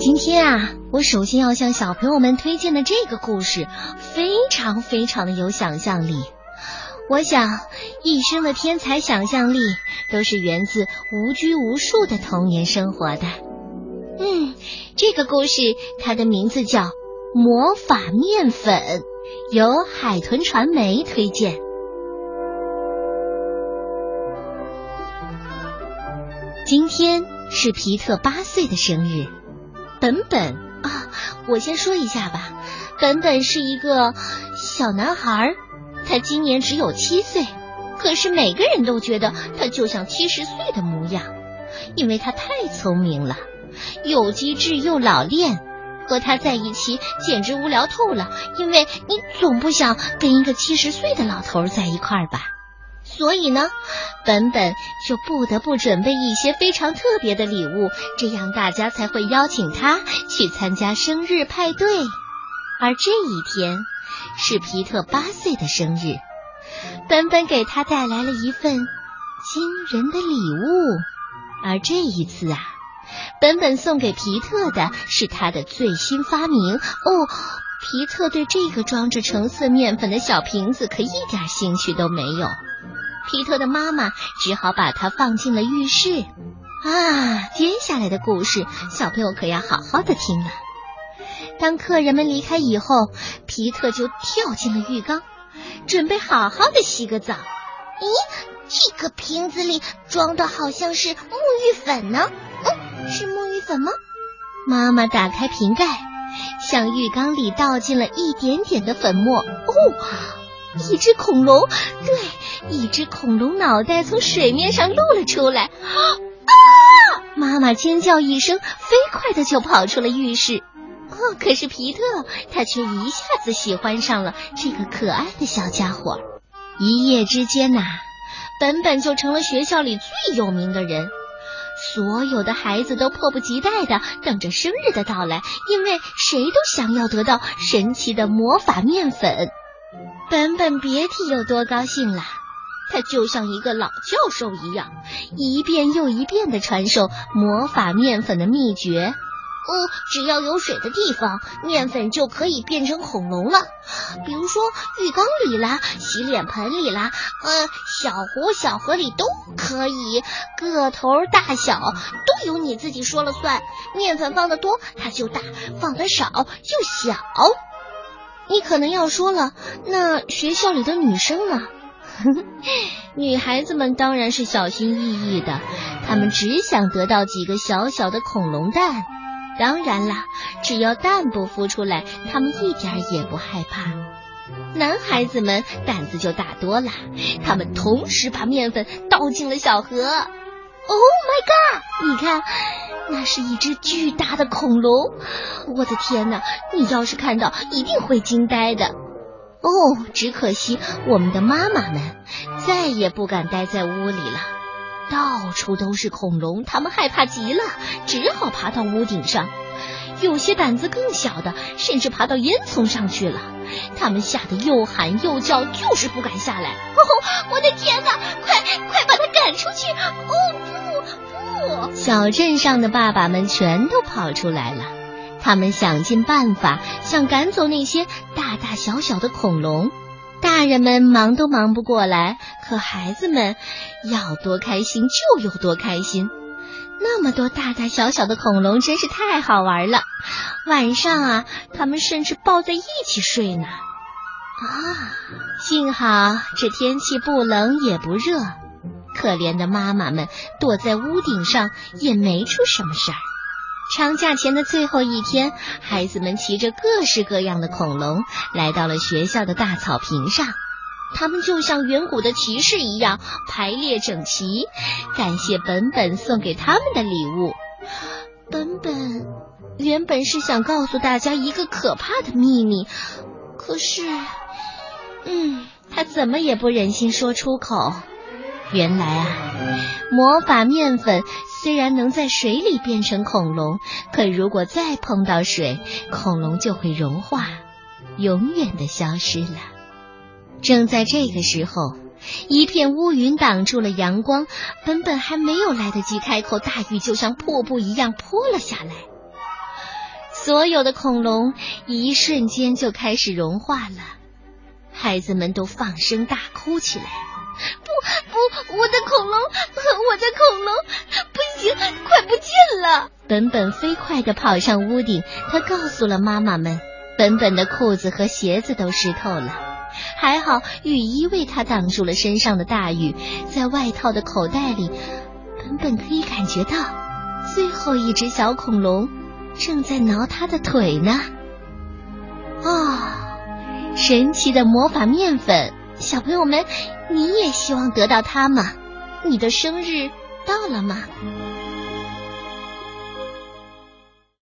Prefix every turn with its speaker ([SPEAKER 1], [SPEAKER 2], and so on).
[SPEAKER 1] 今天啊，我首先要向小朋友们推荐的这个故事，非常非常的有想象力。我想，一生的天才想象力都是源自无拘无束的童年生活的。嗯，这个故事它的名字叫《魔法面粉》，由海豚传媒推荐。今天是皮特八岁的生日。本本啊，我先说一下吧。本本是一个小男孩，他今年只有七岁，可是每个人都觉得他就像七十岁的模样，因为他太聪明了，又机智又老练。和他在一起简直无聊透了，因为你总不想跟一个七十岁的老头在一块儿吧。所以呢，本本就不得不准备一些非常特别的礼物，这样大家才会邀请他去参加生日派对。而这一天是皮特八岁的生日，本本给他带来了一份惊人的礼物。而这一次啊，本本送给皮特的是他的最新发明哦。皮特对这个装着橙色面粉的小瓶子可一点兴趣都没有。皮特的妈妈只好把他放进了浴室。啊，接下来的故事，小朋友可要好好的听了。当客人们离开以后，皮特就跳进了浴缸，准备好好的洗个澡。
[SPEAKER 2] 咦，这个瓶子里装的好像是沐浴粉呢？嗯，是沐浴粉吗？
[SPEAKER 1] 妈妈打开瓶盖，向浴缸里倒进了一点点的粉末。哦，一只恐龙，对。一只恐龙脑袋从水面上露了出来，啊！妈妈尖叫一声，飞快的就跑出了浴室。哦，可是皮特他却一下子喜欢上了这个可爱的小家伙。一夜之间呐，本本就成了学校里最有名的人。所有的孩子都迫不及待的等着生日的到来，因为谁都想要得到神奇的魔法面粉。本本别提有多高兴了。他就像一个老教授一样，一遍又一遍的传授魔法面粉的秘诀。
[SPEAKER 2] 哦，只要有水的地方，面粉就可以变成恐龙了。比如说浴缸里啦，洗脸盆里啦，呃，小湖小河里都可以。个头大小都由你自己说了算。面粉放的多，它就大；放的少就小。
[SPEAKER 1] 你可能要说了，那学校里的女生呢？女孩子们当然是小心翼翼的，她们只想得到几个小小的恐龙蛋。当然啦，只要蛋不孵出来，她们一点也不害怕。男孩子们胆子就大多了，他们同时把面粉倒进了小河。Oh my god！你看，那是一只巨大的恐龙。我的天哪！你要是看到，一定会惊呆的。哦，只可惜我们的妈妈们再也不敢待在屋里了，到处都是恐龙，他们害怕极了，只好爬到屋顶上。有些胆子更小的，甚至爬到烟囱上去了。他们吓得又喊又叫，就是不敢下来。
[SPEAKER 2] 哦，我的天哪！快快把他赶出去！哦，不！
[SPEAKER 1] 小镇上的爸爸们全都跑出来了。他们想尽办法想赶走那些大大小小的恐龙，大人们忙都忙不过来，可孩子们要多开心就有多开心。那么多大大小小的恐龙真是太好玩了。晚上啊，他们甚至抱在一起睡呢。啊，幸好这天气不冷也不热，可怜的妈妈们躲在屋顶上也没出什么事儿。长假前的最后一天，孩子们骑着各式各样的恐龙来到了学校的大草坪上。他们就像远古的骑士一样排列整齐，感谢本本送给他们的礼物。本本原本是想告诉大家一个可怕的秘密，可是，嗯，他怎么也不忍心说出口。原来啊，魔法面粉。虽然能在水里变成恐龙，可如果再碰到水，恐龙就会融化，永远的消失了。正在这个时候，一片乌云挡住了阳光，本本还没有来得及开口，大雨就像瀑布一样泼了下来。所有的恐龙一瞬间就开始融化了，孩子们都放声大哭起来。
[SPEAKER 2] 不，我的恐龙，我的恐龙，不行，快不见了！
[SPEAKER 1] 本本飞快地跑上屋顶，他告诉了妈妈们，本本的裤子和鞋子都湿透了，还好雨衣为他挡住了身上的大雨，在外套的口袋里，本本可以感觉到最后一只小恐龙。正在挠他的腿呢。哦，神奇的魔法面粉，小朋友们，你也希望得到它吗？你的生日到了吗？